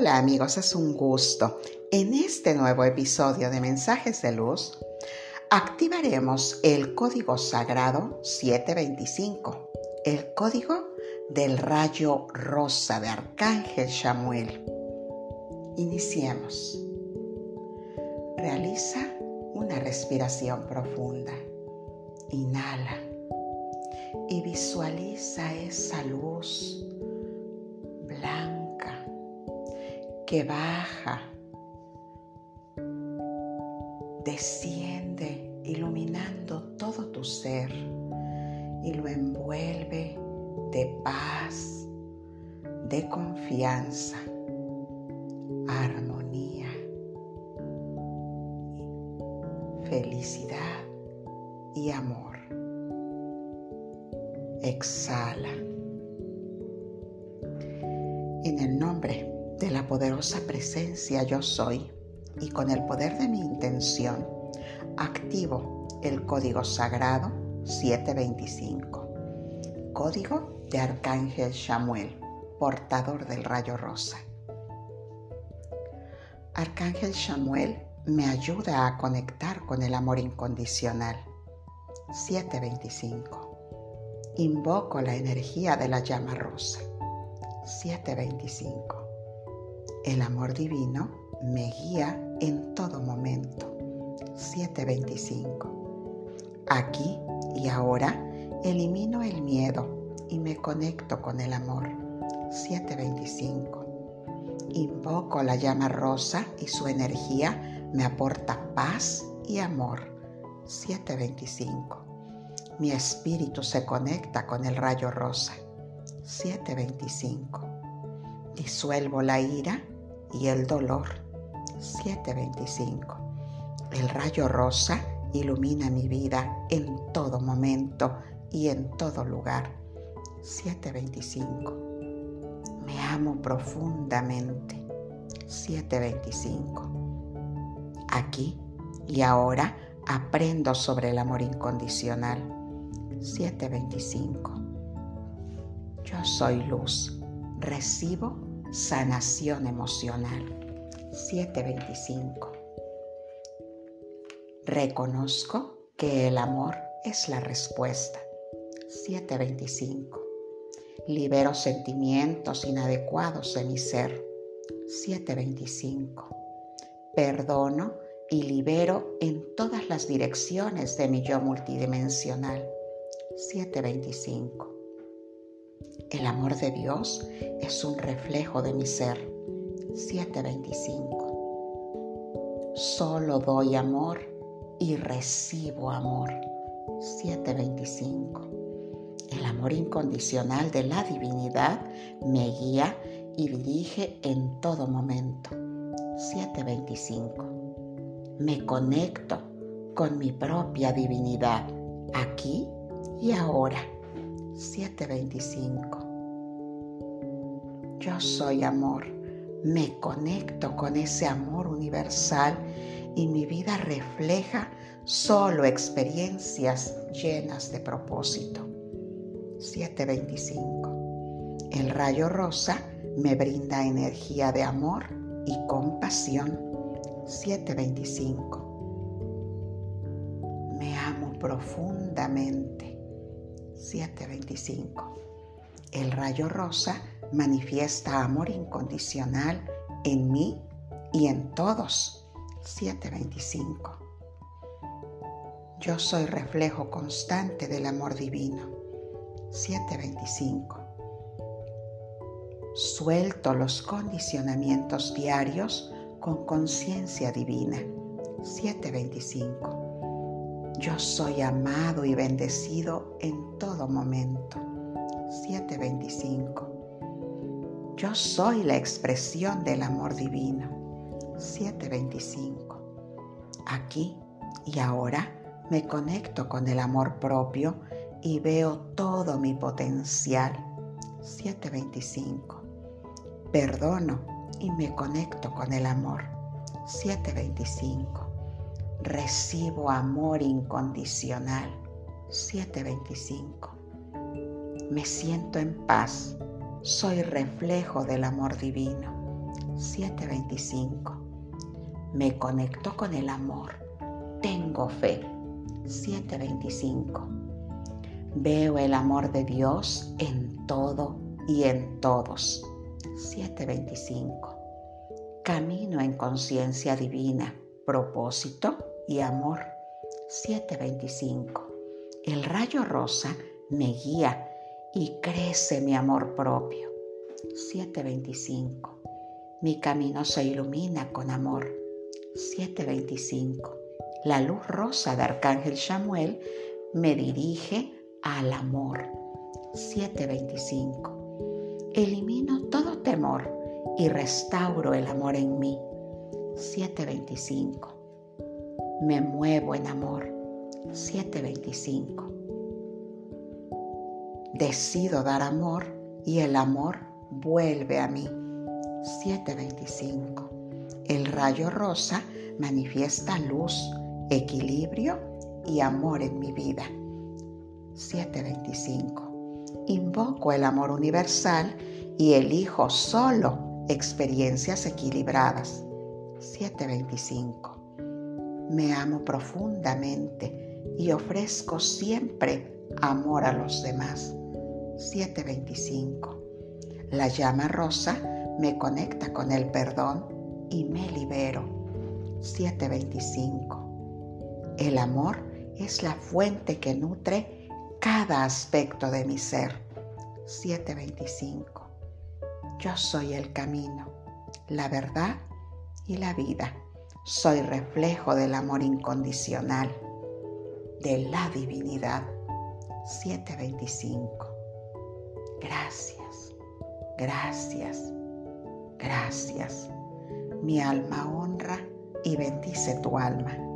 Hola amigos, es un gusto. En este nuevo episodio de Mensajes de Luz, activaremos el código sagrado 725, el código del rayo rosa de Arcángel Samuel. Iniciemos. Realiza una respiración profunda. Inhala y visualiza esa luz blanca que baja, desciende iluminando todo tu ser y lo envuelve de paz, de confianza, armonía, felicidad y amor. Exhala. En el nombre de la poderosa presencia yo soy y con el poder de mi intención, activo el código sagrado 725. Código de Arcángel Samuel, portador del rayo rosa. Arcángel Samuel me ayuda a conectar con el amor incondicional. 725. Invoco la energía de la llama rosa. 725. El amor divino me guía en todo momento. 725. Aquí y ahora elimino el miedo y me conecto con el amor. 725. Invoco la llama rosa y su energía me aporta paz y amor. 725 mi espíritu se conecta con el rayo rosa. 725. Disuelvo la ira y el dolor. 725. El rayo rosa ilumina mi vida en todo momento y en todo lugar. 725. Me amo profundamente. 725. Aquí y ahora aprendo sobre el amor incondicional. 725. Yo soy luz. Recibo sanación emocional. 725. Reconozco que el amor es la respuesta. 725. Libero sentimientos inadecuados de mi ser. 725. Perdono y libero en todas las direcciones de mi yo multidimensional. 7:25. El amor de Dios es un reflejo de mi ser. 7:25. Solo doy amor y recibo amor. 7:25. El amor incondicional de la divinidad me guía y dirige en todo momento. 7:25. Me conecto con mi propia divinidad aquí y ahora. 725. Yo soy amor. Me conecto con ese amor universal y mi vida refleja solo experiencias llenas de propósito. 725. El rayo rosa me brinda energía de amor y compasión. 725. Me amo profundamente. 725. El rayo rosa manifiesta amor incondicional en mí y en todos. 725. Yo soy reflejo constante del amor divino. 725. Suelto los condicionamientos diarios con conciencia divina. 725. Yo soy amado y bendecido en todo momento. 725. Yo soy la expresión del amor divino. 725. Aquí y ahora me conecto con el amor propio y veo todo mi potencial. 725. Perdono y me conecto con el amor. 725 Recibo amor incondicional. 725. Me siento en paz. Soy reflejo del amor divino. 725. Me conecto con el amor. Tengo fe. 725. Veo el amor de Dios en todo y en todos. 725. Camino en conciencia divina, propósito y amor. 725. El rayo rosa me guía y crece mi amor propio. 725. Mi camino se ilumina con amor. 725. La luz rosa de Arcángel Samuel me dirige al amor. 725. Elimino todo temor y restauro el amor en mí. 725. Me muevo en amor. 725. Decido dar amor y el amor vuelve a mí. 725. El rayo rosa manifiesta luz, equilibrio y amor en mi vida. 725. Invoco el amor universal y elijo solo experiencias equilibradas. 725. Me amo profundamente y ofrezco siempre amor a los demás. 725. La llama rosa me conecta con el perdón y me libero. 725. El amor es la fuente que nutre cada aspecto de mi ser. 725. Yo soy el camino, la verdad y la vida. Soy reflejo del amor incondicional, de la divinidad. 725. Gracias, gracias, gracias. Mi alma honra y bendice tu alma.